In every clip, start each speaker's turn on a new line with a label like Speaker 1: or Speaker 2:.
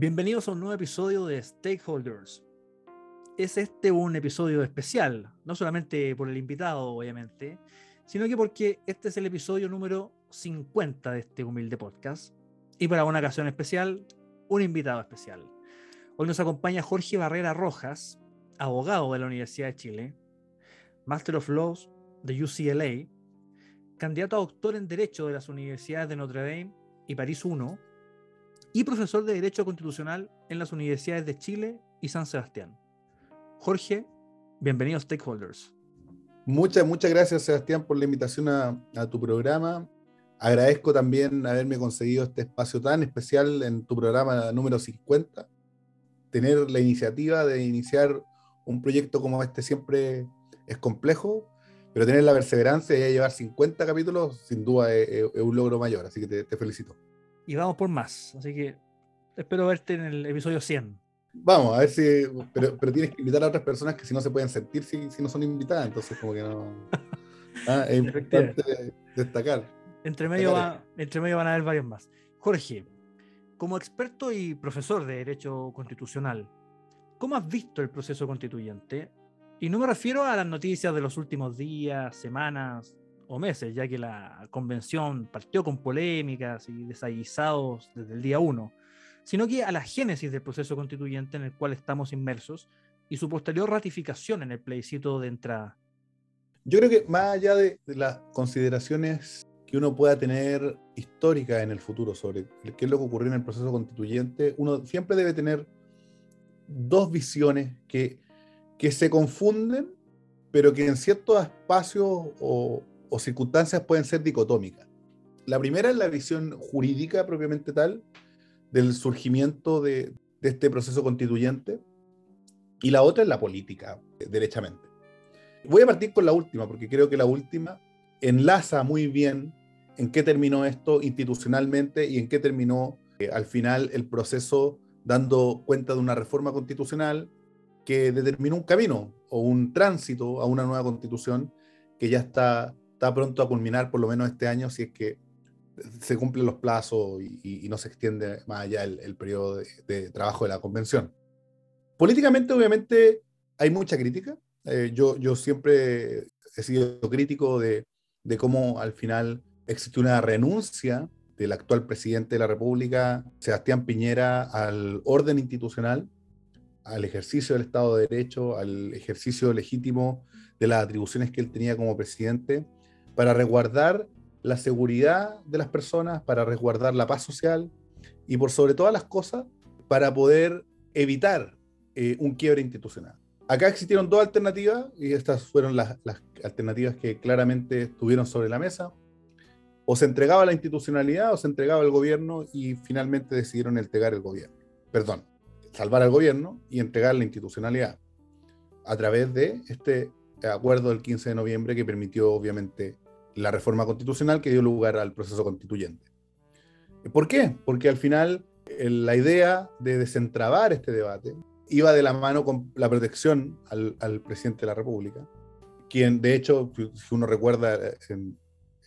Speaker 1: Bienvenidos a un nuevo episodio de Stakeholders. Es este un episodio especial, no solamente por el invitado, obviamente, sino que porque este es el episodio número 50 de este humilde podcast. Y para una ocasión especial, un invitado especial. Hoy nos acompaña Jorge Barrera Rojas, abogado de la Universidad de Chile, Master of Laws de UCLA, candidato a doctor en Derecho de las universidades de Notre Dame y París I, y profesor de Derecho Constitucional en las universidades de Chile y San Sebastián. Jorge, bienvenido a Stakeholders.
Speaker 2: Muchas, muchas gracias, Sebastián, por la invitación a, a, tu programa. Agradezco también haberme conseguido este espacio tan especial en tu programa número 50. Tener la iniciativa de iniciar un proyecto como este siempre es complejo, pero tener la perseverancia y llevar 50 capítulos, sin duda, es, es un logro mayor. Así que te, te felicito
Speaker 1: y vamos por más. Así que espero verte en el episodio 100.
Speaker 2: Vamos, a ver si. Pero, pero tienes que invitar a otras personas que si no se pueden sentir si, si no son invitadas, entonces, como que no. Ah, es importante destacar.
Speaker 1: Entre medio, va, entre medio van a haber varios más. Jorge, como experto y profesor de Derecho Constitucional, ¿cómo has visto el proceso constituyente? Y no me refiero a las noticias de los últimos días, semanas, o meses, ya que la convención partió con polémicas y desaguisados desde el día uno, sino que a la génesis del proceso constituyente en el cual estamos inmersos y su posterior ratificación en el plebiscito de entrada.
Speaker 2: Yo creo que más allá de, las consideraciones que uno pueda tener históricas en el futuro sobre qué es lo que ocurrió en el proceso constituyente, uno siempre debe tener dos visiones que, que se confunden, pero que en ciertos espacios o, o circunstancias pueden ser dicotómicas. La primera es la visión jurídica propiamente tal del surgimiento de, este proceso constituyente y la otra es la política, derechamente. Voy a partir con la última, porque creo que la última enlaza muy bien en qué terminó esto institucionalmente y en qué terminó eh, al final el proceso dando cuenta de una reforma constitucional que determinó un camino o un tránsito a una nueva constitución que ya está está pronto a culminar por lo menos este año si es que se cumplen los plazos y, y no se extiende más allá el, el periodo de, de, trabajo de la convención. Políticamente, obviamente, hay mucha crítica. Eh, yo, yo siempre he sido crítico de, de cómo al final existe una renuncia del actual presidente de la República, Sebastián Piñera, al orden institucional, al ejercicio del Estado de Derecho, al ejercicio legítimo de las atribuciones que él tenía como presidente para resguardar la seguridad de las personas, para resguardar la paz social y por sobre todas las cosas, para poder evitar eh, un quiebre institucional. Acá existieron dos alternativas y estas fueron las, las, alternativas que claramente estuvieron sobre la mesa. O se entregaba la institucionalidad o se entregaba el gobierno y finalmente decidieron entregar el gobierno. Perdón, salvar al gobierno y entregar la institucionalidad a través de este acuerdo del 15 de noviembre que permitió obviamente la reforma constitucional que dio lugar al proceso constituyente. ¿Por qué? Porque al final la idea de desentrabar este debate iba de la mano con la protección al, presidente de la República, quien de hecho, si uno recuerda en,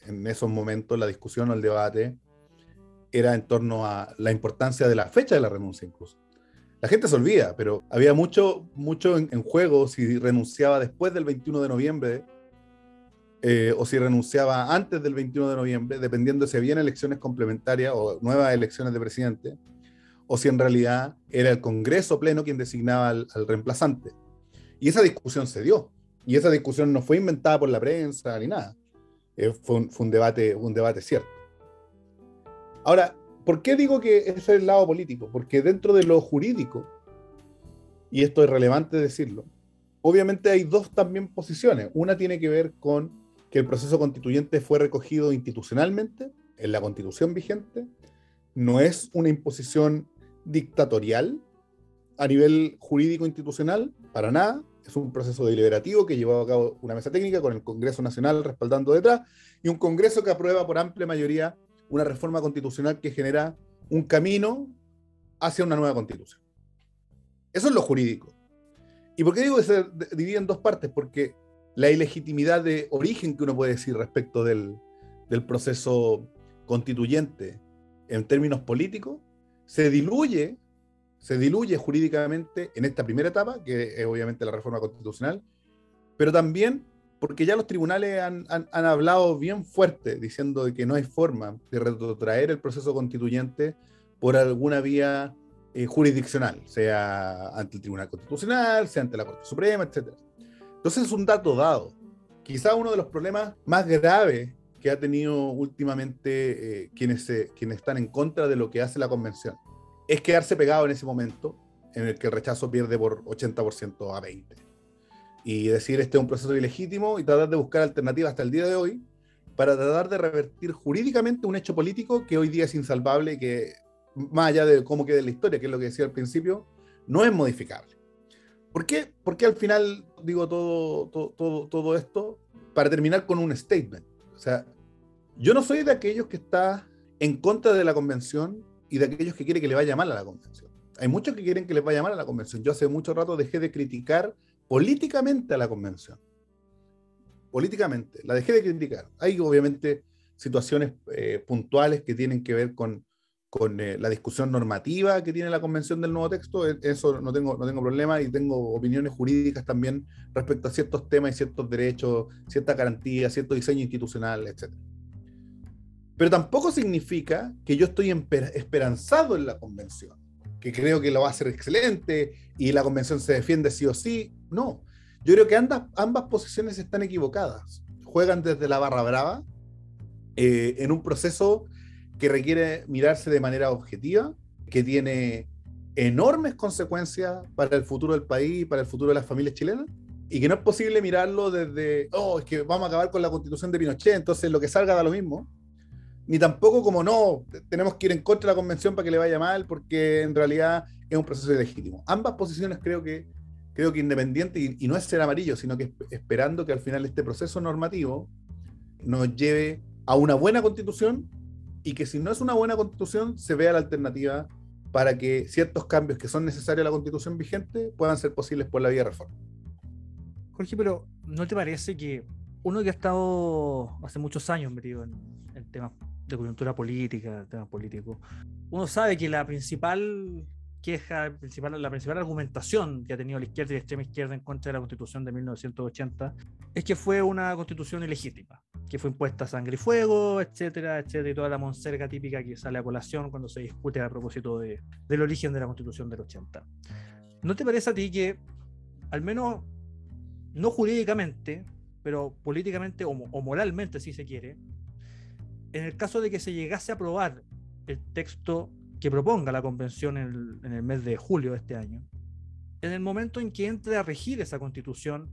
Speaker 2: en, esos momentos, la discusión o el debate era en torno a la importancia de la fecha de la renuncia incluso. La gente se olvida, pero había mucho, mucho en juego si renunciaba después del 21 de noviembre eh, o si renunciaba antes del 21 de noviembre, dependiendo si habían elecciones complementarias o nuevas elecciones de presidente, o si en realidad era el Congreso pleno quien designaba al, reemplazante. Y esa discusión se dio. Y esa discusión no fue inventada por la prensa ni nada. Eh, fue, un, fue un, debate, un debate cierto. Ahora, ¿por qué digo que ese es el lado político? Porque dentro de lo jurídico, y esto es relevante decirlo, obviamente hay dos también posiciones. Una tiene que ver con que el proceso constituyente fue recogido institucionalmente en la constitución vigente no es una imposición dictatorial a nivel jurídico institucional, para nada. Es un proceso deliberativo que llevó a cabo una mesa técnica con el Congreso Nacional respaldando detrás y un Congreso que aprueba por amplia mayoría una reforma constitucional que genera un camino hacia una nueva constitución. Eso es lo jurídico. ¿Y por qué digo que se divide en dos partes? Porque la ilegitimidad de origen que uno puede decir respecto del, del proceso constituyente en términos políticos se diluye, se diluye jurídicamente en esta primera etapa, que es obviamente la reforma constitucional, pero también porque ya los tribunales han, han, hablado bien fuerte diciendo de que no hay forma de retrotraer el proceso constituyente por alguna vía eh, jurisdiccional, sea ante el Tribunal Constitucional, sea ante la Corte Suprema, etc. Entonces es un dato dado. Quizá uno de los problemas más graves que ha tenido últimamente eh, quienes, quienes están en contra de lo que hace la convención es quedarse pegado en ese momento en el que el rechazo pierde por 80% a 20%. Y decir este es un proceso ilegítimo y tratar de buscar alternativas hasta el día de hoy para tratar de revertir jurídicamente un hecho político que hoy día es insalvable y que más allá de cómo quede la historia, que es lo que decía al principio, no es modificable. ¿Por qué? Porque al final digo todo, todo, todo, esto para terminar con un statement. O sea, yo no soy de aquellos que está en contra de la convención y de aquellos que quieren que le vaya mal a la convención. Hay muchos que quieren que les vaya mal a la convención. Yo hace mucho rato dejé de criticar políticamente a la convención. Políticamente, la dejé de criticar. Hay obviamente situaciones eh, puntuales que tienen que ver con, con eh, la discusión normativa que tiene la convención del nuevo texto, e, eso no tengo, no tengo problema y tengo opiniones jurídicas también respecto a ciertos temas y ciertos derechos, ciertas garantías, cierto diseño institucional, etc. Pero tampoco significa que yo estoy esperanzado en la convención, que creo que lo va a hacer excelente y la convención se defiende sí o sí. No, yo creo que ambas, ambas posiciones están equivocadas. Juegan desde la barra brava eh, en un proceso que requiere mirarse de manera objetiva, que tiene enormes consecuencias para el futuro del país para el futuro de las familias chilenas, y que no es posible mirarlo desde, oh, es que vamos a acabar con la constitución de Pinochet, entonces lo que salga da lo mismo, ni tampoco como no, tenemos que ir en contra de la convención para que le vaya mal, porque en realidad es un proceso ilegítimo. Ambas posiciones creo que, creo que independiente, y, y no es ser amarillo, sino que esperando que al final este proceso normativo nos lleve a una buena constitución y que si no es una buena constitución, se vea la alternativa para que ciertos cambios que son necesarios a la constitución vigente puedan ser posibles por la vía de reforma.
Speaker 1: Jorge, pero ¿no te parece que uno que ha estado hace muchos años metido en, temas de coyuntura política, temas políticos, uno sabe que la principal queja, principal, la principal argumentación que ha tenido la izquierda y la extrema izquierda en contra de la constitución de 1980 es que fue una constitución ilegítima, que fue impuesta a sangre y fuego, etcétera, etcétera, y toda la monserga típica que sale a colación cuando se discute a propósito de, del origen de la constitución del 80. ¿No te parece a ti que, al menos, no jurídicamente, pero políticamente o, o moralmente, si se quiere, en el caso de que se llegase a aprobar el texto que proponga la convención en el, en el, mes de julio de este año, en el momento en que entre a regir esa constitución,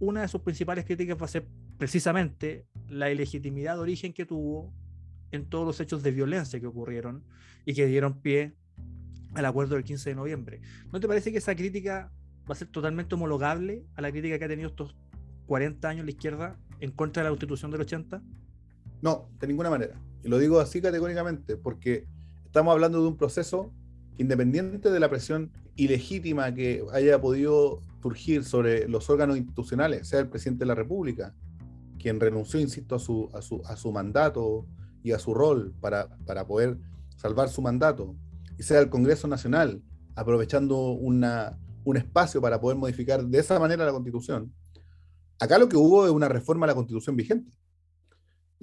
Speaker 1: una de sus principales críticas va a ser precisamente la ilegitimidad de origen que tuvo en todos los hechos de violencia que ocurrieron y que dieron pie al acuerdo del 15 de noviembre. ¿No te parece que esa crítica va a ser totalmente homologable a la crítica que ha tenido estos 40 años la izquierda en contra de la constitución del 80?
Speaker 2: No, de ninguna manera. Y lo digo así categóricamente, porque estamos hablando de un proceso independiente de la presión ilegítima que haya podido surgir sobre los órganos institucionales, sea el presidente de la República, quien renunció, insisto, a su, a su, a su mandato y a su rol para, para poder salvar su mandato, y sea el Congreso Nacional, aprovechando una, un espacio para poder modificar de esa manera la Constitución. Acá lo que hubo es una reforma a la Constitución vigente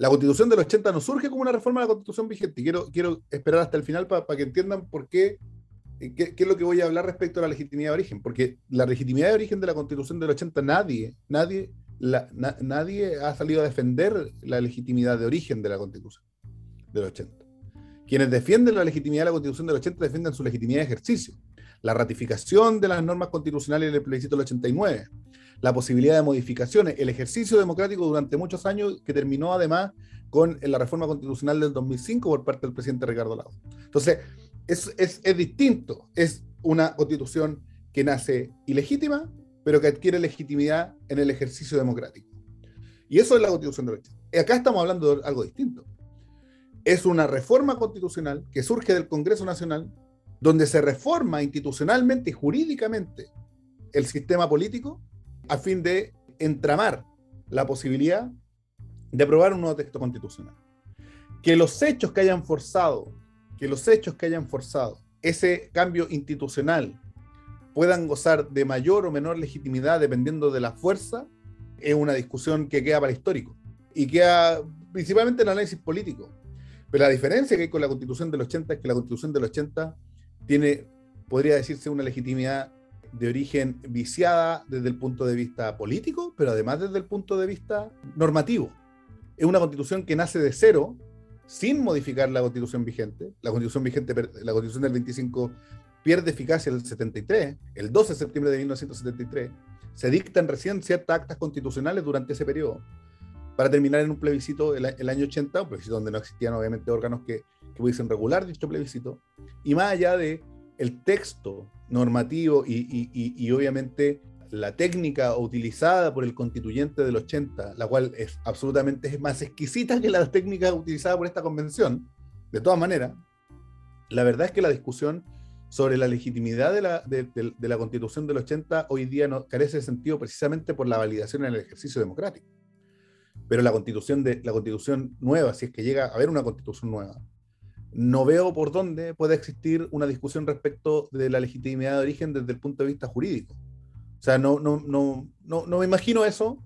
Speaker 2: la constitución del 80 no surge como una reforma de la constitución vigente. Quiero, quiero esperar hasta el final para pa que entiendan por qué, qué, qué, es lo que voy a hablar respecto a la legitimidad de origen. Porque la legitimidad de origen de la constitución del 80, nadie, nadie, nadie ha salido a defender la legitimidad de origen de la constitución del 80. Quienes defienden la legitimidad de la constitución del 80 defienden su legitimidad de ejercicio. La ratificación de las normas constitucionales del plebiscito del 89 la posibilidad de modificaciones, el ejercicio democrático durante muchos años que terminó además con la reforma constitucional del 2005 por parte del presidente Ricardo Lagos. Entonces, es, es, es distinto, es una constitución que nace ilegítima, pero que adquiere legitimidad en el ejercicio democrático. Y eso es la constitución de 80. Acá estamos hablando de algo distinto. Es una reforma constitucional que surge del Congreso Nacional, donde se reforma institucionalmente y jurídicamente el sistema político a fin de entramar la posibilidad de aprobar un nuevo texto constitucional. Que los hechos que hayan forzado, que los hechos que hayan forzado ese cambio institucional puedan gozar de mayor o menor legitimidad dependiendo de la fuerza, es una discusión que queda para histórico y queda principalmente en análisis político. Pero la diferencia que hay con la constitución del 80 es que la constitución del 80 tiene, podría decirse, una legitimidad de origen viciada desde el punto de vista político, pero además desde el punto de vista normativo. Es una constitución que nace de cero, sin modificar la constitución vigente. La constitución vigente, la constitución del 25 pierde eficacia el 73, el 12 de septiembre de 1973, se dictan recién ciertas actas constitucionales durante ese periodo, para terminar en un plebiscito el, año 80, un plebiscito donde no existían obviamente órganos que, que pudiesen regular dicho plebiscito, y más allá de el texto normativo y, y, y, y, obviamente la técnica utilizada por el constituyente del 80, la cual es absolutamente más exquisita que la técnica utilizada por esta convención, de todas maneras, la verdad es que la discusión sobre la legitimidad de la, de, de, de la constitución del 80 hoy día no, carece de sentido precisamente por la validación en el ejercicio democrático. Pero la constitución, de, la constitución nueva, si es que llega a haber una constitución nueva, no veo por dónde puede existir una discusión respecto de la legitimidad de origen desde el punto de vista jurídico. O sea, no, no, no, no, no me imagino eso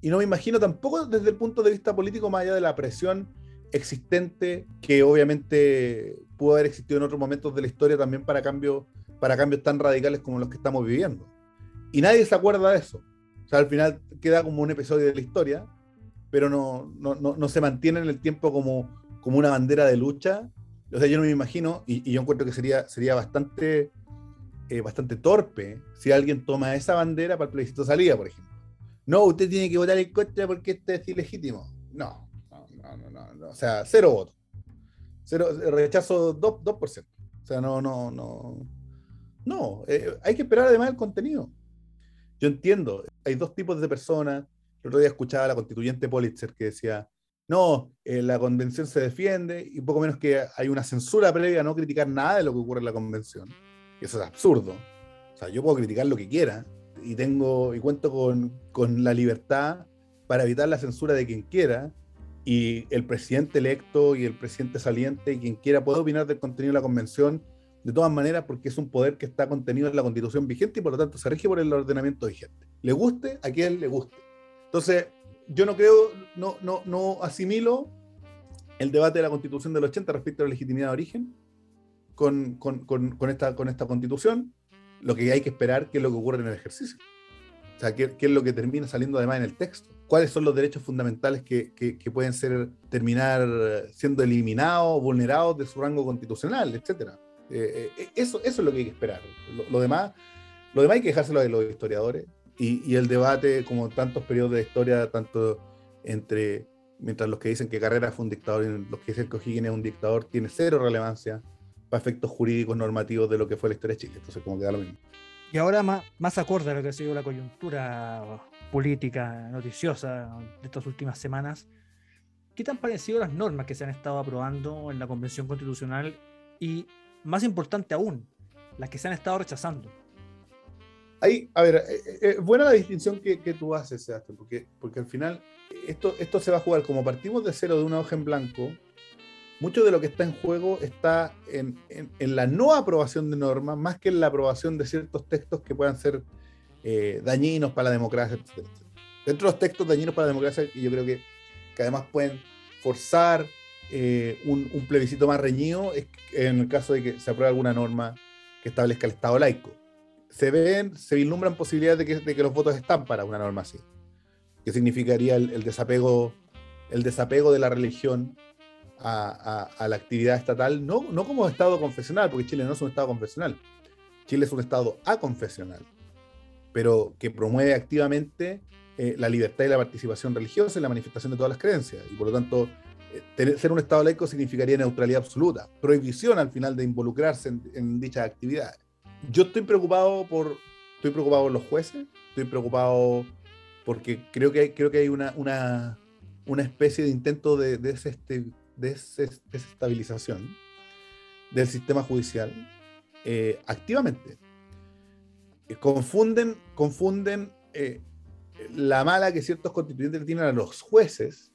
Speaker 2: y no me imagino tampoco desde el punto de vista político, más allá de la presión existente que obviamente pudo haber existido en otros momentos de la historia también para cambios, para cambios tan radicales como los que estamos viviendo. Y nadie se acuerda de eso. O sea, al final queda como un episodio de la historia, pero no, no, no, no se mantiene en el tiempo como, como una bandera de lucha. O sea, yo no me imagino, y, yo encuentro que sería, sería bastante, eh, bastante torpe si alguien toma esa bandera para el plebiscito salida, por ejemplo. No, usted tiene que votar en contra porque este es ilegítimo. No, no, no, no, no, o sea, cero votos. Cero, rechazo 2%, 2%. O sea, no, no, no. No, eh, hay que esperar además el contenido. Yo entiendo, hay dos tipos de personas. El otro día escuchaba a la constituyente Politzer que decía, no, eh, la convención se defiende y poco menos que hay una censura previa a no criticar nada de lo que ocurre en la convención. Eso es absurdo. O sea, yo puedo criticar lo que quiera y tengo y cuento con, con la libertad para evitar la censura de quien quiera y el presidente electo y el presidente saliente y quien quiera puede opinar del contenido de la convención de todas maneras porque es un poder que está contenido en la constitución vigente y por lo tanto se rige por el ordenamiento vigente. Le guste a quien le guste. Entonces, yo no creo, no, no, no asimilo el debate de la constitución del 80 respecto a la legitimidad de origen con, con, esta, con esta constitución. Lo que hay que esperar que es lo que ocurre en el ejercicio. O sea, qué, qué es lo que termina saliendo además en el texto cuáles son los derechos fundamentales que, que, pueden ser, terminar siendo eliminados, vulnerados de su rango constitucional, etc. Eh, eh, eso, eso es lo que hay que esperar. Lo, lo, demás, lo demás hay que dejárselo a los historiadores y, y, el debate, como tantos periodos de historia, tanto entre, mientras los que dicen que Carrera fue un dictador y los que dicen que O'Higgins es un dictador, tiene cero relevancia para efectos jurídicos normativos de lo que fue la historia de Chile. Entonces, como queda lo mismo.
Speaker 1: Y ahora más, más acorde a lo que ha sido la coyuntura política noticiosa de estas últimas semanas, ¿qué tan parecido las normas que se han estado aprobando en la Convención Constitucional y, más importante aún, las que se han estado rechazando?
Speaker 2: Ahí, a ver, eh, eh, buena la distinción que, tú haces, Sebastián, porque, porque al final esto, esto se va a jugar como partimos de cero de una hoja en blanco. Mucho de lo que está en juego está en, en, la no aprobación de normas, más que en la aprobación de ciertos textos que puedan ser eh, dañinos para la democracia, etc. Dentro de los textos dañinos para la democracia, yo creo que, que además pueden forzar eh, un, un, plebiscito más reñido, en el caso de que se apruebe alguna norma que establezca el Estado laico. Se ven, se vislumbran posibilidades de que, los votos están para una norma así, que significaría el, desapego, el desapego de la religión a, la actividad estatal, no, no como Estado confesional, porque Chile no es un Estado confesional, Chile es un Estado aconfesional pero que promueve activamente eh, la libertad y la participación religiosa y la manifestación de todas las creencias. Y por lo tanto, eh, ser un Estado laico significaría neutralidad absoluta, prohibición al final de involucrarse en, en dichas actividades. Yo estoy preocupado por, estoy preocupado por los jueces, estoy preocupado porque creo que hay, creo que hay una, una, una especie de intento de, de deseste- deses- desestabilización del sistema judicial eh, activamente. Eh, Confunden, confunden eh, la mala que ciertos constituyentes tienen a los jueces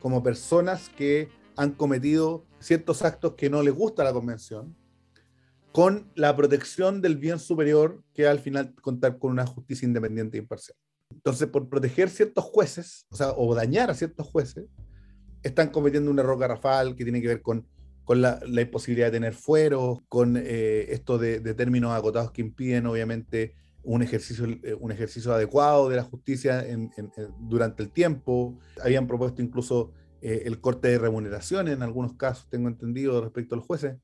Speaker 2: como personas que han cometido ciertos actos que no les gusta a la convención, con la protección del bien superior que al final contar con una justicia independiente e imparcial. Entonces, por proteger ciertos jueces, o dañar a ciertos jueces, están cometiendo un error garrafal que tiene que ver con, la, imposibilidad de tener fueros, con eh, esto de, de términos agotados que impiden, obviamente, un ejercicio, eh, adecuado de la justicia en- durante el tiempo. Habían propuesto incluso eh, el corte de remuneraciones en algunos casos, tengo entendido, respecto a los jueces.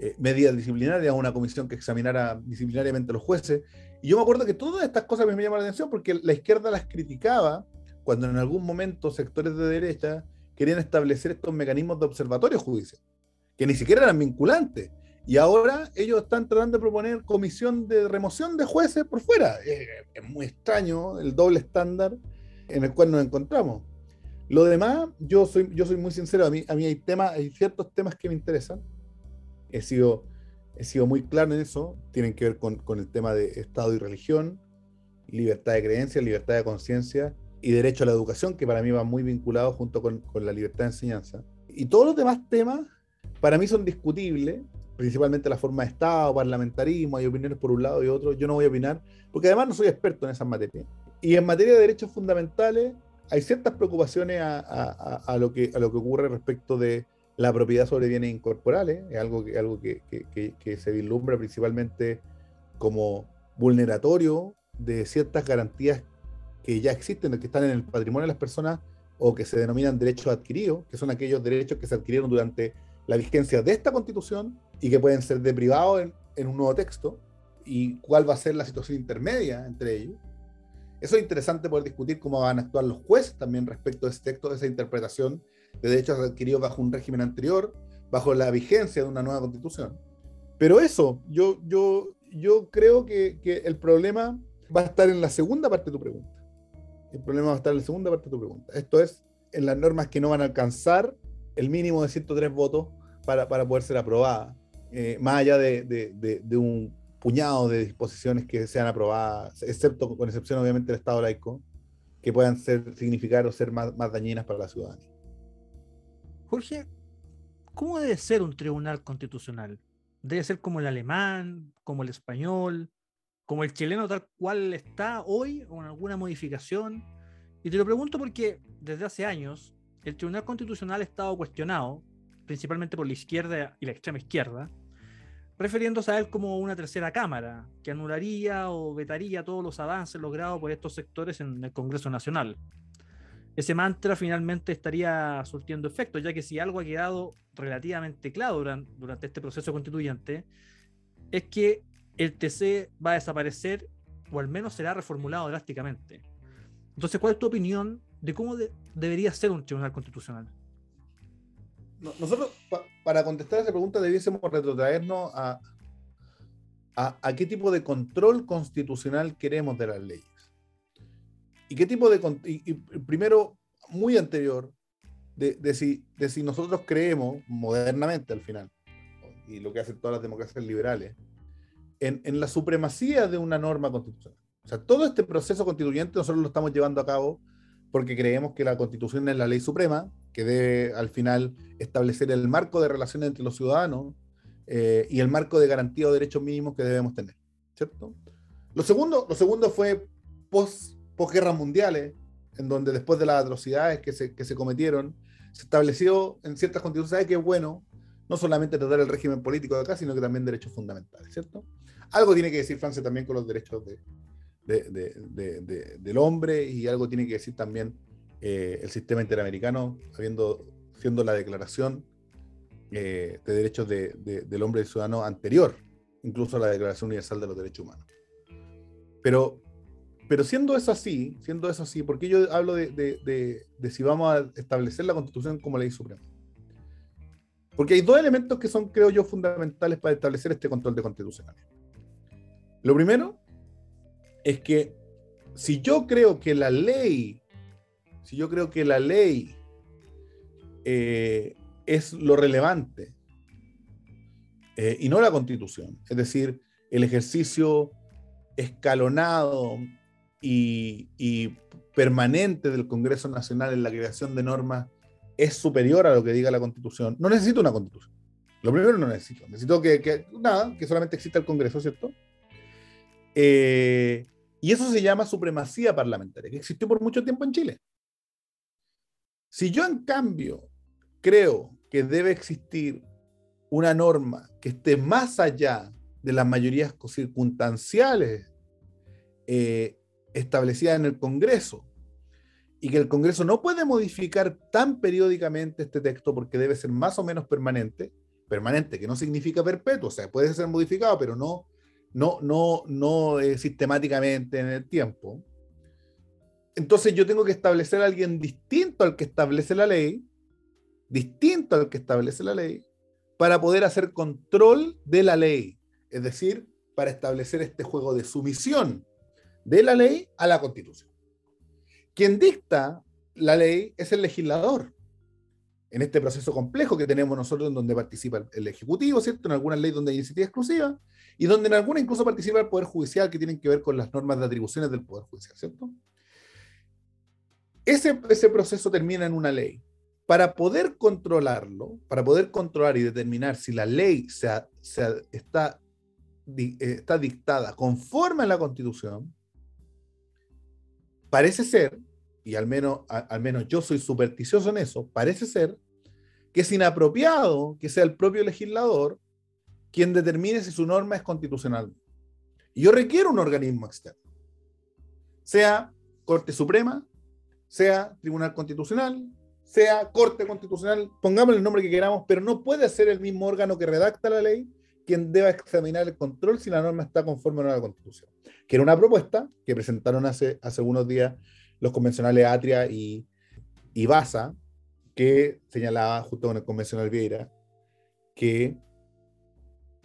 Speaker 2: Eh, medidas disciplinarias, una comisión que examinara disciplinariamente a los jueces. Y yo me acuerdo que todas estas cosas me llaman la atención porque la izquierda las criticaba cuando en algún momento sectores de derecha querían establecer estos mecanismos de observatorio judicial, que ni siquiera eran vinculantes. Y ahora ellos están tratando de proponer comisión de remoción de jueces por fuera. Eh, es muy extraño el doble estándar en el cual nos encontramos. Lo demás, yo soy, yo soy muy sincero, a mí, a mí hay, temas, hay ciertos temas que me interesan. He sido, he sido muy claro en eso. Tienen que ver con, con el tema de Estado y religión, libertad de creencia, libertad de conciencia y derecho a la educación, que para mí va muy vinculado junto con, con la libertad de enseñanza. Y todos los demás temas, para mí son discutibles, principalmente la forma de Estado, parlamentarismo, hay opiniones por un lado y otro. Yo no voy a opinar, porque además no soy experto en esas materias. Y en materia de derechos fundamentales, hay ciertas preocupaciones a, a- lo, que, a lo que ocurre respecto de la propiedad sobre bienes incorporales, es algo que, algo que, que- se vislumbra principalmente como vulneratorio de ciertas garantías que ya existen, que están en el patrimonio de las personas o que se denominan derechos adquiridos, que son aquellos derechos que se adquirieron durante la vigencia de esta constitución y que pueden ser deprivados en, en un nuevo texto, y cuál va a ser la situación intermedia entre ellos. Eso es interesante poder discutir cómo van a actuar los jueces también respecto de ese texto, de esa interpretación de derechos adquiridos bajo un régimen anterior, bajo la vigencia de una nueva constitución. Pero eso, yo, yo, yo creo que, el problema va a estar en la segunda parte de tu pregunta. El problema va a estar en la segunda parte de tu pregunta. Esto es en las normas que no van a alcanzar el mínimo de 103 votos para, para poder ser aprobadas, eh, más allá de, de- de- de un puñado de disposiciones que sean aprobadas, excepto con excepción obviamente del Estado laico, que puedan ser, significar o ser más, más dañinas para la ciudadanía.
Speaker 1: Jorge, ¿cómo debe ser un tribunal constitucional? ¿Debe ser como el alemán, como el español, como el chileno tal cual está hoy, o en alguna modificación? Y te lo pregunto porque desde hace años el Tribunal Constitucional ha estado cuestionado, principalmente por la izquierda y la extrema izquierda, refiriéndose a él como una tercera cámara, que anularía o vetaría todos los avances logrados por estos sectores en el Congreso Nacional ese mantra finalmente estaría surtiendo efecto, ya que si algo ha quedado relativamente claro durante, este proceso constituyente, es que el TC va a desaparecer o al menos será reformulado drásticamente. Entonces, ¿cuál es tu opinión de cómo de- debería ser un tribunal constitucional?
Speaker 2: No- Nosotros, pa- para contestar esa pregunta, debiésemos retrotraernos a, a qué tipo de control constitucional queremos de las leyes. Y qué tipo de... Y, y primero, muy anterior, de, de si, de si nosotros creemos, modernamente al final, y lo que hacen todas las democracias liberales, en, en la supremacía de una norma constitucional. O sea, todo este proceso constituyente nosotros lo estamos llevando a cabo porque creemos que la constitución es la ley suprema, que debe al final establecer el marco de relaciones entre los ciudadanos eh, y el marco de garantía o derechos mínimos que debemos tener, ¿cierto? Lo segundo, lo segundo fue post, posguerras mundiales, en donde después de las atrocidades que se, que se cometieron, se estableció en ciertas constituciones que es bueno no solamente tratar el régimen político de acá, sino que también derechos fundamentales, ¿cierto? Algo tiene que decir Francia también con los derechos de, de- de- de- de- del hombre y algo tiene que decir también eh, el sistema interamericano, habiendo, siendo la declaración eh, de derechos de- de- del hombre y ciudadano anterior, incluso a la Declaración Universal de los Derechos Humanos. Pero pero siendo eso así, siendo eso así, ¿por qué yo hablo de si vamos a establecer la constitución como ley suprema? Porque hay dos elementos que son, creo yo, fundamentales para establecer este control de constitucionalidad. Lo primero es que si yo creo que la ley, si yo creo que la ley eh, es lo relevante eh, y no la constitución, es decir, el ejercicio escalonado y, permanente del Congreso Nacional en la creación de normas es superior a lo que diga la constitución, no necesito una constitución. Lo primero no necesito. Necesito que, que- nada, que solamente exista el Congreso, ¿cierto? Eh, y eso se llama supremacía parlamentaria, que existió por mucho tiempo en Chile. Si yo, en cambio, creo que debe existir una norma que esté más allá de las mayorías circunstanciales eh, establecidas en el Congreso, y que el Congreso no puede modificar tan periódicamente este texto porque debe ser más o menos permanente, permanente, que no significa perpetuo, o sea, puede ser modificado, pero no, no, no, no eh, sistemáticamente en el tiempo. Entonces yo tengo que establecer a alguien distinto al que establece la ley, distinto al que establece la ley, para poder hacer control de la ley, es decir, para establecer este juego de sumisión de la ley a la constitución. Quien dicta la ley es el legislador. En este proceso complejo que tenemos nosotros, en donde participa el- Ejecutivo, ¿cierto? En algunas leyes donde hay iniciativa exclusiva, y donde en algunas incluso participa el Poder Judicial, que tienen que ver con las normas de atribuciones del Poder Judicial, ¿cierto? Ese, proceso termina en una ley. Para poder controlarlo, para poder controlar y determinar si la ley se eh, está dictada conforme a la Constitución, parece ser, y al menos, al menos yo soy supersticioso en eso, parece ser que es inapropiado que sea el propio legislador quien determine si su norma es constitucional. Y yo requiero un organismo externo, sea Corte Suprema, sea Tribunal Constitucional, sea Corte Constitucional, pongámosle el nombre que queramos, pero no puede ser el mismo órgano que redacta la ley quien deba examinar el control si la norma está conforme a la Constitución. Que era una propuesta que presentaron hace, hace unos días los convencionales Atria y, y Baza, que señalaba junto con el convencional Vieira que,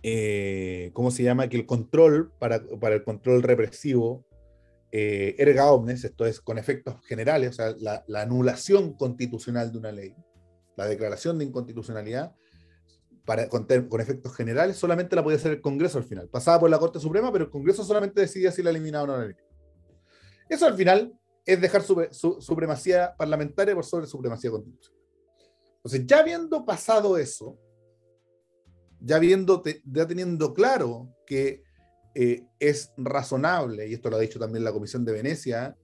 Speaker 2: eh, ¿cómo se llama? Que el control, para, para el control represivo, eh, erga omnes, esto es con efectos generales, o sea, la, la anulación constitucional de una ley, la declaración de inconstitucionalidad, para, con, con efectos generales, solamente la podía hacer el Congreso al final. Pasaba por la Corte Suprema, pero el Congreso solamente decidía si la eliminaba o no la eliminaba. Eso al final es dejar su, su- supremacía parlamentaria por sobre supremacía constitucional. Entonces, ya habiendo pasado eso, ya, viendo, ya teniendo claro que eh, es razonable, y esto lo ha dicho también la Comisión de Venecia,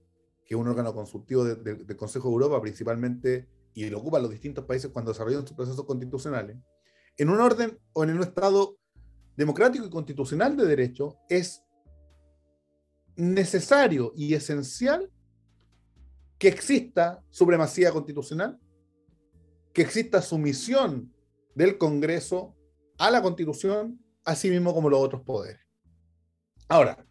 Speaker 2: que es un órgano consultivo de- de- del Consejo de Europa principalmente, y lo ocupan los distintos países cuando desarrollan sus procesos constitucionales, en un orden o en un Estado democrático y constitucional de derecho, es necesario y esencial que exista supremacía constitucional, que exista sumisión del Congreso a la Constitución, así mismo como los otros poderes. Ahora,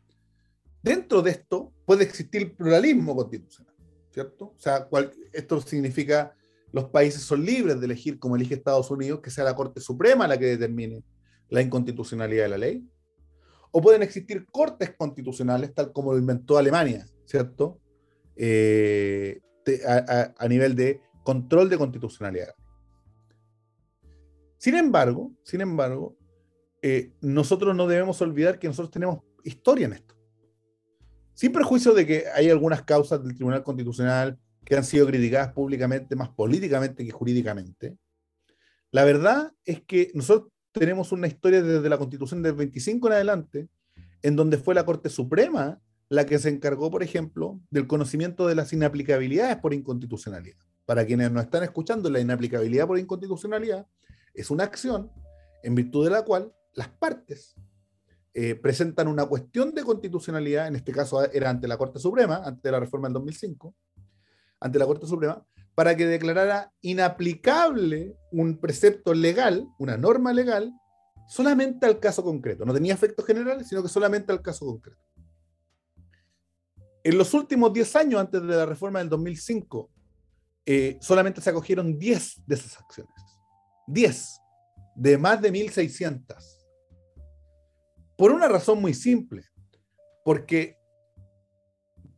Speaker 2: dentro de esto puede existir pluralismo constitucional, ¿cierto? O sea, esto significa los países son libres de elegir, como elige Estados Unidos, que sea la Corte Suprema la que determine la inconstitucionalidad de la ley. O pueden existir cortes constitucionales, tal como lo inventó Alemania, ¿cierto? Eh, a nivel de control de constitucionalidad. Sin embargo, sin embargo, eh, nosotros no debemos olvidar que nosotros tenemos historia en esto. Sin perjuicio de que hay algunas causas del Tribunal Constitucional que han sido criticadas públicamente, más políticamente que jurídicamente, la verdad es que nosotros tenemos una historia desde la Constitución del 25 en adelante, en donde fue la Corte Suprema la que se encargó, por ejemplo, del conocimiento de las inaplicabilidades por inconstitucionalidad. Para quienes nos están escuchando, la inaplicabilidad por inconstitucionalidad es una acción en virtud de la cual las partes eh, presentan una cuestión de constitucionalidad, en este caso era ante la Corte Suprema, ante la reforma del 2005, ante la Corte Suprema, para que declarara inaplicable un precepto legal, una norma legal, solamente al caso concreto. No tenía efectos generales, sino que solamente al caso concreto. En los últimos 10 años, antes de la reforma del 2005, eh, solamente se acogieron 10 de esas acciones. 10 de más de 1.600. Por una razón muy simple, porque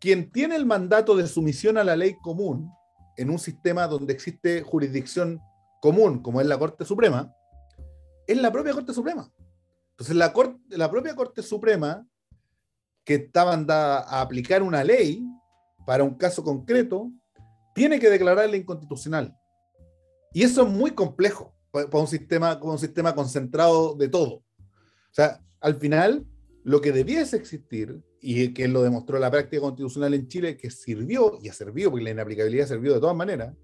Speaker 2: quien tiene el mandato de sumisión a la ley común en un sistema donde existe jurisdicción común, como es la Corte Suprema, es la propia Corte Suprema. Entonces, la, corte, la propia Corte Suprema, que está mandada a aplicar una ley para un caso concreto, tiene que declararla inconstitucional. Y eso es muy complejo para un sistema, para un sistema concentrado de todo. O sea, al final, lo que debiese existir, y que lo demostró la práctica constitucional en Chile, que sirvió, y ha servido, porque la inaplicabilidad sirvió de todas maneras,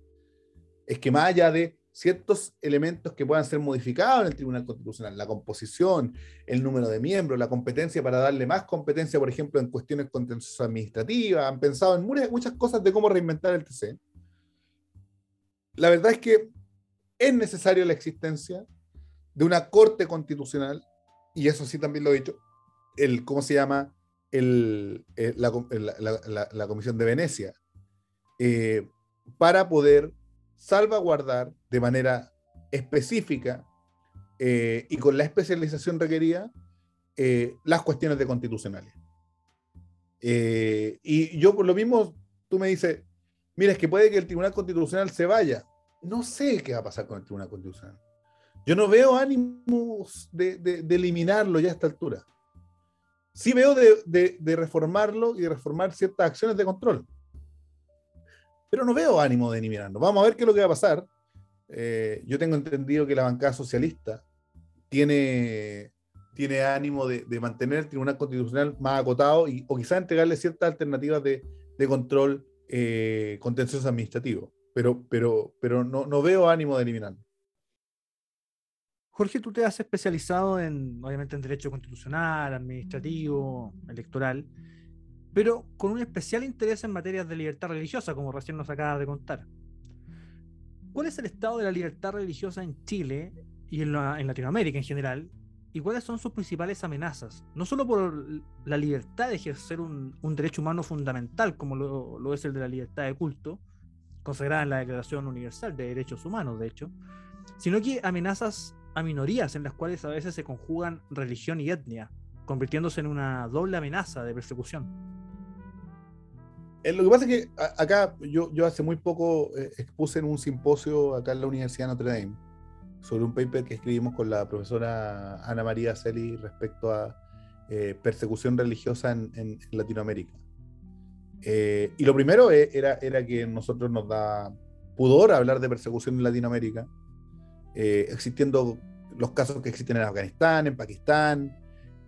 Speaker 2: es que más allá de ciertos elementos que puedan ser modificados en el Tribunal Constitucional, la composición, el número de miembros, la competencia para darle más competencia, por ejemplo, en cuestiones contenciosas administrativas, han pensado en muchas cosas de cómo reinventar el TC. La verdad es que es necesaria la existencia de una Corte Constitucional, y eso sí también lo he dicho, el, ¿cómo se llama? El, eh, la, la, la, Comisión de Venecia, eh, para poder salvaguardar de manera específica eh, y con la especialización requerida las cuestiones de constitucionales. y yo por lo mismo, tú me dices, mira, es que puede que el Tribunal Constitucional se vaya. No sé qué va a pasar con el Tribunal Constitucional. Yo no veo ánimos de, de eliminarlo ya a esta altura sí veo de, reformarlo y de reformar ciertas acciones de control. Pero no veo ánimo de eliminarlo. Vamos a ver qué es lo que va a pasar. Eh, yo tengo entendido que la bancada socialista tiene, ánimo de, mantener el Tribunal Constitucional más acotado y, o quizás entregarle ciertas alternativas de, control eh, contencioso administrativo. Pero no, no veo ánimo de eliminarlo.
Speaker 1: Jorge, tú te has especializado en, obviamente, en derecho constitucional, administrativo, electoral, pero con un especial interés en materias de libertad religiosa, como recién nos acabas de contar. ¿Cuál es el estado de la libertad religiosa en Chile y en, Latinoamérica en general? ¿Y cuáles son sus principales amenazas? No solo por la libertad de ejercer un, derecho humano fundamental, como lo, lo es el de la libertad de culto, consagrada en la Declaración Universal de Derechos Humanos, de hecho, sino que amenazas a minorías en las cuales a veces se conjugan religión y etnia, convirtiéndose en una doble amenaza de persecución.
Speaker 2: Eh, lo que pasa es que acá yo, yo hace muy poco eh, expuse en un simposio acá en la Universidad de Notre Dame sobre un paper que escribimos con la profesora Ana María Celi respecto a eh, persecución religiosa en, Latinoamérica. y lo primero era, era que nosotros nos da pudor hablar de persecución en Latinoamérica, eh, existiendo los casos que existen en Afganistán, en Pakistán,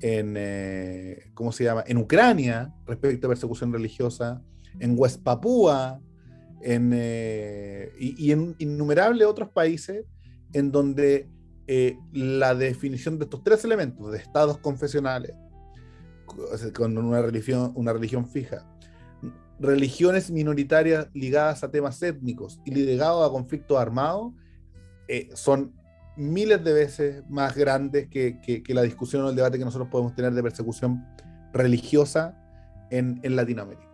Speaker 2: en, eh, ¿cómo se llama? En Ucrania, respecto a persecución religiosa, en West Papúa, en, eh, y, en innumerables otros países en donde la definición de estos tres elementos, de estados confesionales, con una religión, una religión fija, religiones minoritarias ligadas a temas étnicos y ligados a conflictos armados, eh, son miles de veces más grandes que, la discusión o el debate que nosotros podemos tener de persecución religiosa en, Latinoamérica.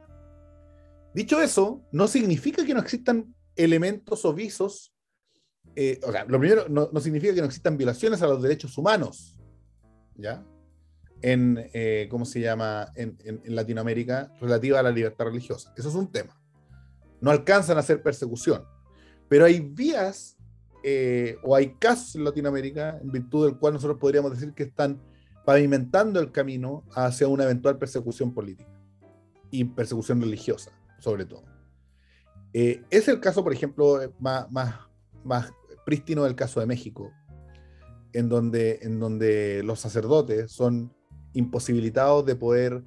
Speaker 2: Dicho eso, no significa que no existan elementos o visos, eh, o sea, lo primero, no, significa que no existan violaciones a los derechos humanos, ¿ya? En, eh, ¿cómo se llama?, en, en Latinoamérica relativa a la libertad religiosa. Eso es un tema. No alcanzan a ser persecución, pero hay vías eh, o hay casos en Latinoamérica en virtud del cual nosotros podríamos decir que están pavimentando el camino hacia una eventual persecución política y persecución religiosa, sobre todo. Eh, es el caso, por ejemplo, más, más, más prístino del caso de México, en donde, en donde los sacerdotes son imposibilitados de poder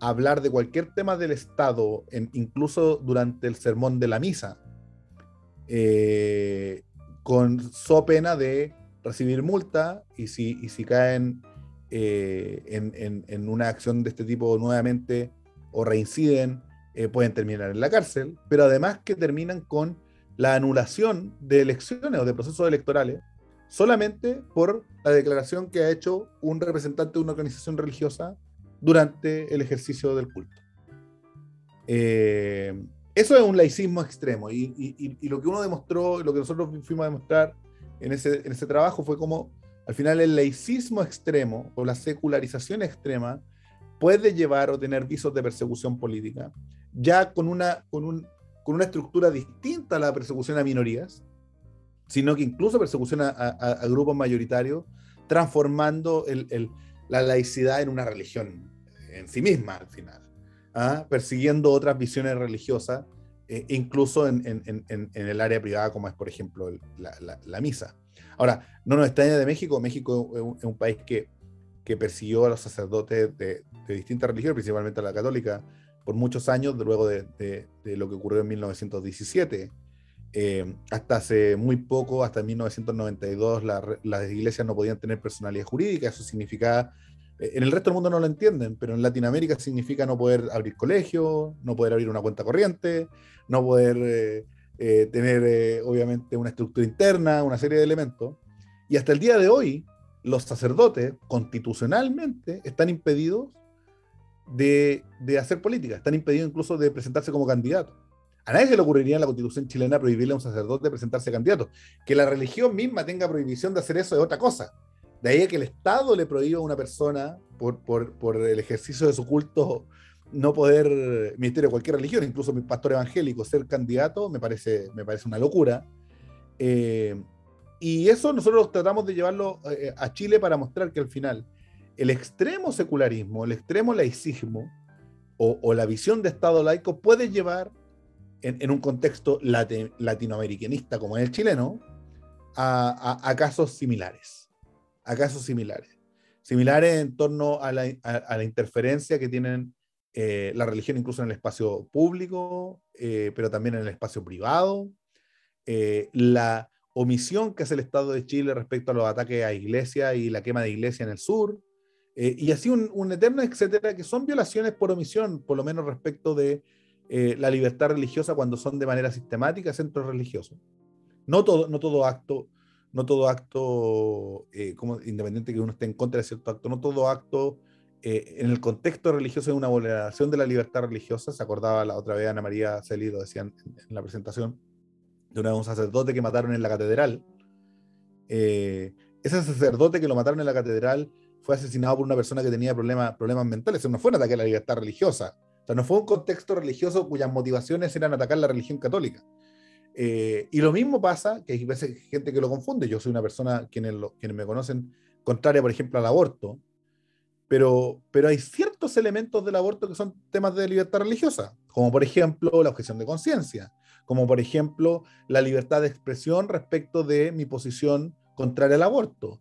Speaker 2: hablar de cualquier tema del Estado, incluso durante el sermón de la misa. Eh, con so pena de recibir multa y si, y si caen eh, en, una acción de este tipo nuevamente o reinciden, eh, pueden terminar en la cárcel, pero además que terminan con la anulación de elecciones o de procesos electorales solamente por la declaración que ha hecho un representante de una organización religiosa durante el ejercicio del culto. Eh, eso es un laicismo extremo y, lo que uno demostró, lo que nosotros fuimos a demostrar en ese, trabajo fue como al final el laicismo extremo o la secularización extrema puede llevar o tener visos de persecución política, ya con una, con un, con una estructura distinta a la persecución a minorías, sino que incluso persecución a, a- a grupos mayoritarios, transformando la laicidad en una religión en sí misma al final, ¿ah? persiguiendo otras visiones religiosas, eh, incluso en, el área privada, como es, por ejemplo, la, misa. Ahora, no nos extraña de México, México es un, país que, persiguió a los sacerdotes de, de distintas religiones, principalmente a la católica, por muchos años, luego de, lo que ocurrió en 1917. Eh, hasta hace muy poco, hasta 1992, la las iglesias no podían tener personalidad jurídica. Eso significaba, en el resto del mundo no lo entienden, pero en Latinoamérica significa no poder abrir colegio, no poder abrir una cuenta corriente, no poder eh, eh, tener, eh, obviamente, una estructura interna, una serie de elementos. Y hasta el día de hoy, los sacerdotes, constitucionalmente, están impedidos de, hacer política, están impedidos incluso de presentarse como candidatos. A nadie se le ocurriría en la constitución chilena prohibirle a un sacerdote presentarse candidato. Que la religión misma tenga prohibición de hacer eso es otra cosa. De ahí a que el Estado le prohíba a una persona por, el ejercicio de su culto no poder, ministerio de cualquier religión, incluso mi pastor evangélico, ser candidato, me parece, me parece una locura. Eh, y eso nosotros tratamos de llevarlo eh, a Chile para mostrar que al final el extremo secularismo, el extremo laicismo o, la visión de Estado laico puede llevar en, un contexto late- latinoamericanista como el chileno a casos similares, a casos similares, similares en torno a la, interferencia que tienen eh, la religión incluso en el espacio público, eh, pero también en el espacio privado, eh, la omisión que hace el Estado de Chile respecto a los ataques a iglesias y la quema de iglesias en el sur, y así un, un eterno etcétera, que son violaciones por omisión, por lo menos respecto de la libertad religiosa cuando son de manera sistemática centros religiosos. No todo, no todo acto, no todo acto, eh, como, independiente que uno esté en contra de cierto acto, no todo acto eh, en el contexto religioso es una vulneración de la libertad religiosa. Se acordaba la otra vez Ana María Celi, lo decían en, la presentación, de un sacerdote que mataron en la catedral. Eh, ese sacerdote que lo mataron en la catedral fue asesinado por una persona que tenía problemas, mentales. No fue un ataque a la libertad religiosa. O sea, no fue un contexto religioso cuyas motivaciones eran atacar la religión católica. Eh, y lo mismo pasa, que hay veces gente que lo confunde. Yo soy una persona, quienes, lo- quienes me conocen, contraria, por ejemplo, al aborto. Pero, pero hay ciertos elementos del aborto que son temas de libertad religiosa, como por ejemplo la objeción de conciencia, como por ejemplo la libertad de expresión respecto de mi posición contraria al aborto.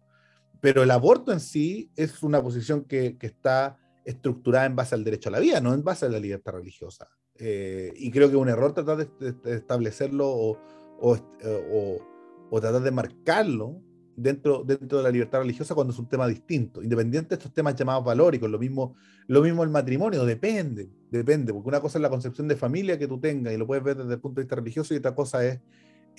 Speaker 2: Pero el aborto en sí es una posición que, que está estructurada en base al derecho a la vida, no en base a la libertad religiosa. Eh, y creo que es un error tratar de, establecerlo o, o, tratar de marcarlo dentro, dentro de la libertad religiosa cuando es un tema distinto, independiente de estos temas llamados valóricos, lo mismo, lo mismo el matrimonio, depende, depende, porque una cosa es la concepción de familia que tú tengas y lo puedes ver desde el punto de vista religioso y otra cosa es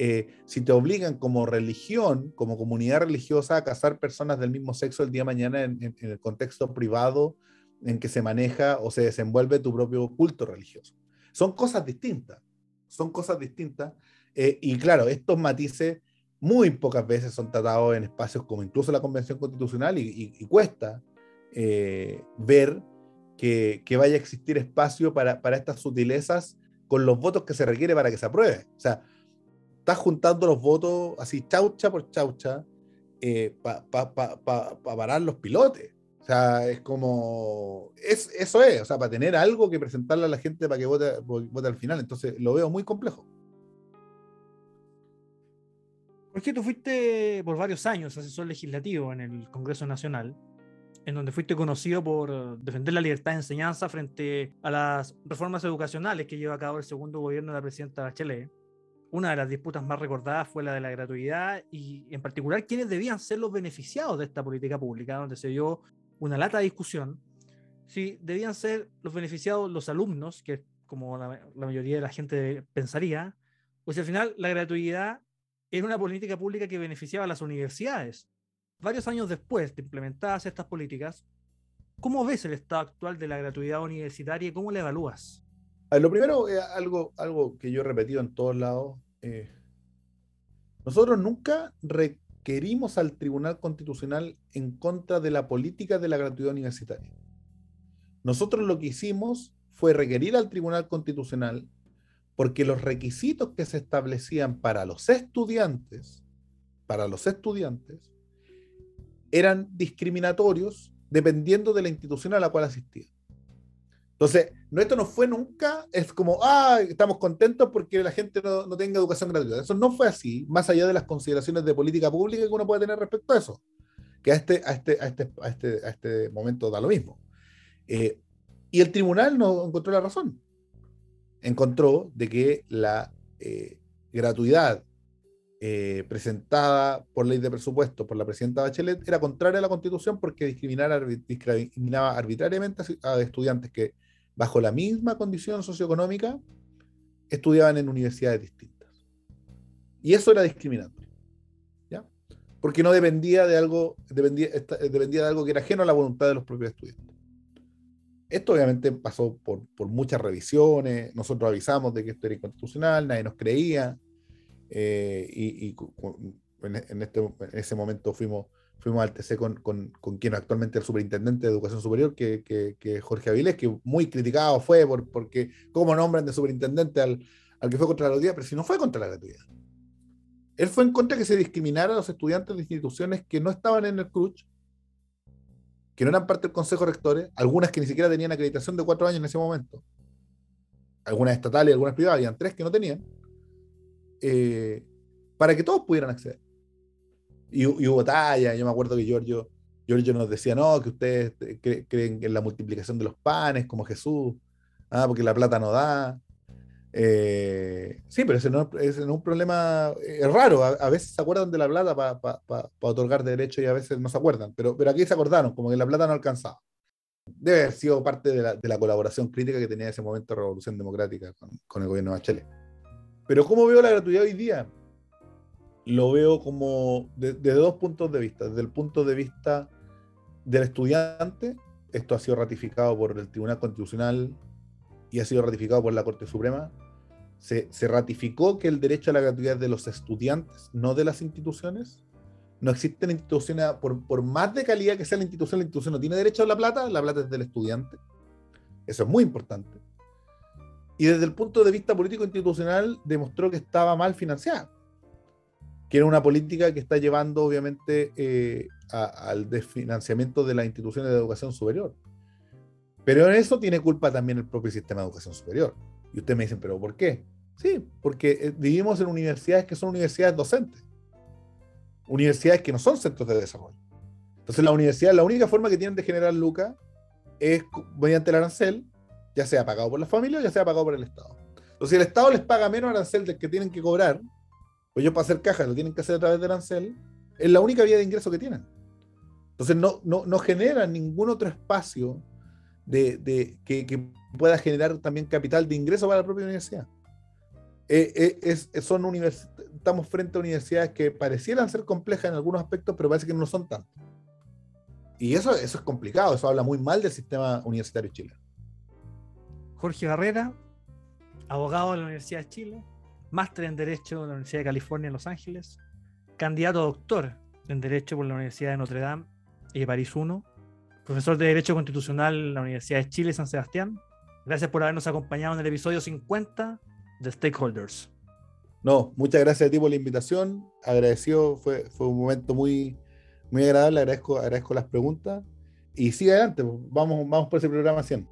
Speaker 2: eh, si te obligan como religión, como comunidad religiosa a casar personas del mismo sexo el día de mañana en el contexto privado en que se maneja o se desenvuelve tu propio culto religioso. Son cosas distintas, son cosas distintas. eh, y claro, estos matices muy pocas veces son tratados en espacios como incluso la Convención Constitucional y, y- y cuesta eh, ver que, que vaya a existir espacio para, para estas sutilezas con los votos que se requiere para que se apruebe. O sea, estás juntando los votos así chaucha por chaucha para parar los pilotes. O sea, es como. Es, eso es, o sea, para tener algo que presentarle a la gente para que vote, al final. Entonces, lo veo muy complejo.
Speaker 1: Porque tú fuiste por varios años asesor legislativo en el Congreso Nacional, en donde fuiste conocido por defender la libertad de enseñanza frente a las reformas educacionales que lleva a cabo el segundo gobierno de la presidenta Bachelet. Una de las disputas más recordadas fue la de la gratuidad y en particular quiénes debían ser los beneficiados de esta política pública, donde se dio una lata de discusión si debían ser los beneficiados los alumnos, que como la, mayoría de la gente pensaría, o si al final la gratuidad era una política pública que beneficiaba a las universidades. Varios años después de implementadas estas políticas, ¿cómo ves el estado actual de la gratuidad universitaria y cómo la evalúas?
Speaker 2: Lo primero, es algo, algo que yo he repetido en todos lados. eh, nosotros nunca requerimos al Tribunal Constitucional en contra de la política de la gratuidad universitaria. Nosotros lo que hicimos fue requerir al Tribunal Constitucional porque los requisitos que se establecían para los estudiantes, para los estudiantes, eran discriminatorios dependiendo de la institución a la cual asistían. Entonces, no, esto no fue nunca, es como, ah, estamos contentos porque la gente no, no tenga educación gratuita. Eso no fue así, más allá de las consideraciones de política pública que uno puede tener respecto a eso, que a este, a este, a este, a este, a este momento da lo mismo. Eh, y el tribunal no encontró la razón. Encontró de que la eh, gratuidad eh, presentada por ley de presupuesto por la presidenta Bachelet era contraria a la constitución porque discriminaba arbitrariamente a estudiantes que bajo la misma condición socioeconómica estudiaban en universidades distintas. Y eso era discriminatorio. ¿ya? Porque no dependía de algo, dependía, esta- dependía de algo que era ajeno a la voluntad de los propios estudiantes. Esto obviamente pasó por, por muchas revisiones, nosotros avisamos de que esto era inconstitucional, nadie nos creía, eh, y, y en este, en ese momento fuimos, fuimos al TC con, con, con quien actualmente es el superintendente de educación superior, que, que, Jorge Avilés, que muy criticado fue por, porque cómo nombran de superintendente al, al que fue contra la gratuidad, pero si no fue contra la gratuidad. Él fue en contra de que se discriminara a los estudiantes de instituciones que no estaban en el CRUCH, que no eran parte del Consejo de Rectores, algunas que ni siquiera tenían acreditación de cuatro años en ese momento, algunas estatales y algunas privadas, habían tres que no tenían, eh, para que todos pudieran acceder. Y, y hubo talla, yo me acuerdo que Giorgio, Giorgio nos decía, no, que ustedes eh, cre- creen en la multiplicación de los panes como Jesús, ah, porque la plata no da. Eh, sí, pero ese no, ese no es un problema, eh, es raro, a, a veces se acuerdan de la plata para otorgar derechos y a veces no se acuerdan, pero, pero aquí se acordaron, como que la plata no alcanzaba. Debe haber sido parte de la, de la colaboración crítica que tenía en ese momento Revolución Democrática con, con el gobierno de Bachelet. Pero ¿cómo veo la gratuidad hoy día? Lo veo como de- desde dos puntos de vista. Desde el punto de vista del estudiante, esto ha sido ratificado por el Tribunal Constitucional y ha sido ratificado por la Corte Suprema. Se, se ratificó que el derecho a la gratuidad de los estudiantes, no de las instituciones. No existen instituciones, por, por más de calidad que sea la institución, la institución no tiene derecho a la plata, la plata es del estudiante. Eso es muy importante. Y desde el punto de vista político institucional demostró que estaba mal financiada, que era una política que está llevando obviamente eh, a- al desfinanciamiento de las instituciones de educación superior. Pero en eso tiene culpa también el propio sistema de educación superior. Y ustedes me dicen, ¿pero por qué? Sí, porque eh, vivimos en universidades que son universidades docentes, universidades que no son centros de desarrollo. Entonces la universidad, la única forma que tienen de generar lucas es mediante el arancel, ya sea pagado por la familia o ya sea pagado por el Estado. Entonces, el Estado les paga menos arancel del que tienen que cobrar, pues ellos para hacer cajas lo tienen que hacer a través del arancel, es la única vía de ingreso que tienen. Entonces, no, no, no generan ningún otro espacio de, de- que, que pueda generar también capital de ingreso para la propia universidad. Eh, eh, es- es- son univers- estamos frente a universidades que parecieran ser complejas en algunos aspectos, pero parece que no son tanto. Y eso, eso es complicado, eso habla muy mal del sistema universitario chileno.
Speaker 1: Jorge Barrera, abogado de la Universidad de Chile, máster en Derecho de la Universidad de California en Los Ángeles, candidato a doctor en Derecho por la Universidad de Notre Dame y de París I, profesor de Derecho Constitucional en la Universidad de Chile San Sebastián. Gracias por habernos acompañado en el episodio 50 de Stakeholders.
Speaker 2: No, muchas gracias a ti por la invitación. Agradecido, fue, fue un momento muy, muy agradable. Agradezco, agradezco las preguntas. Y sigue adelante, vamos, vamos por ese programa 100.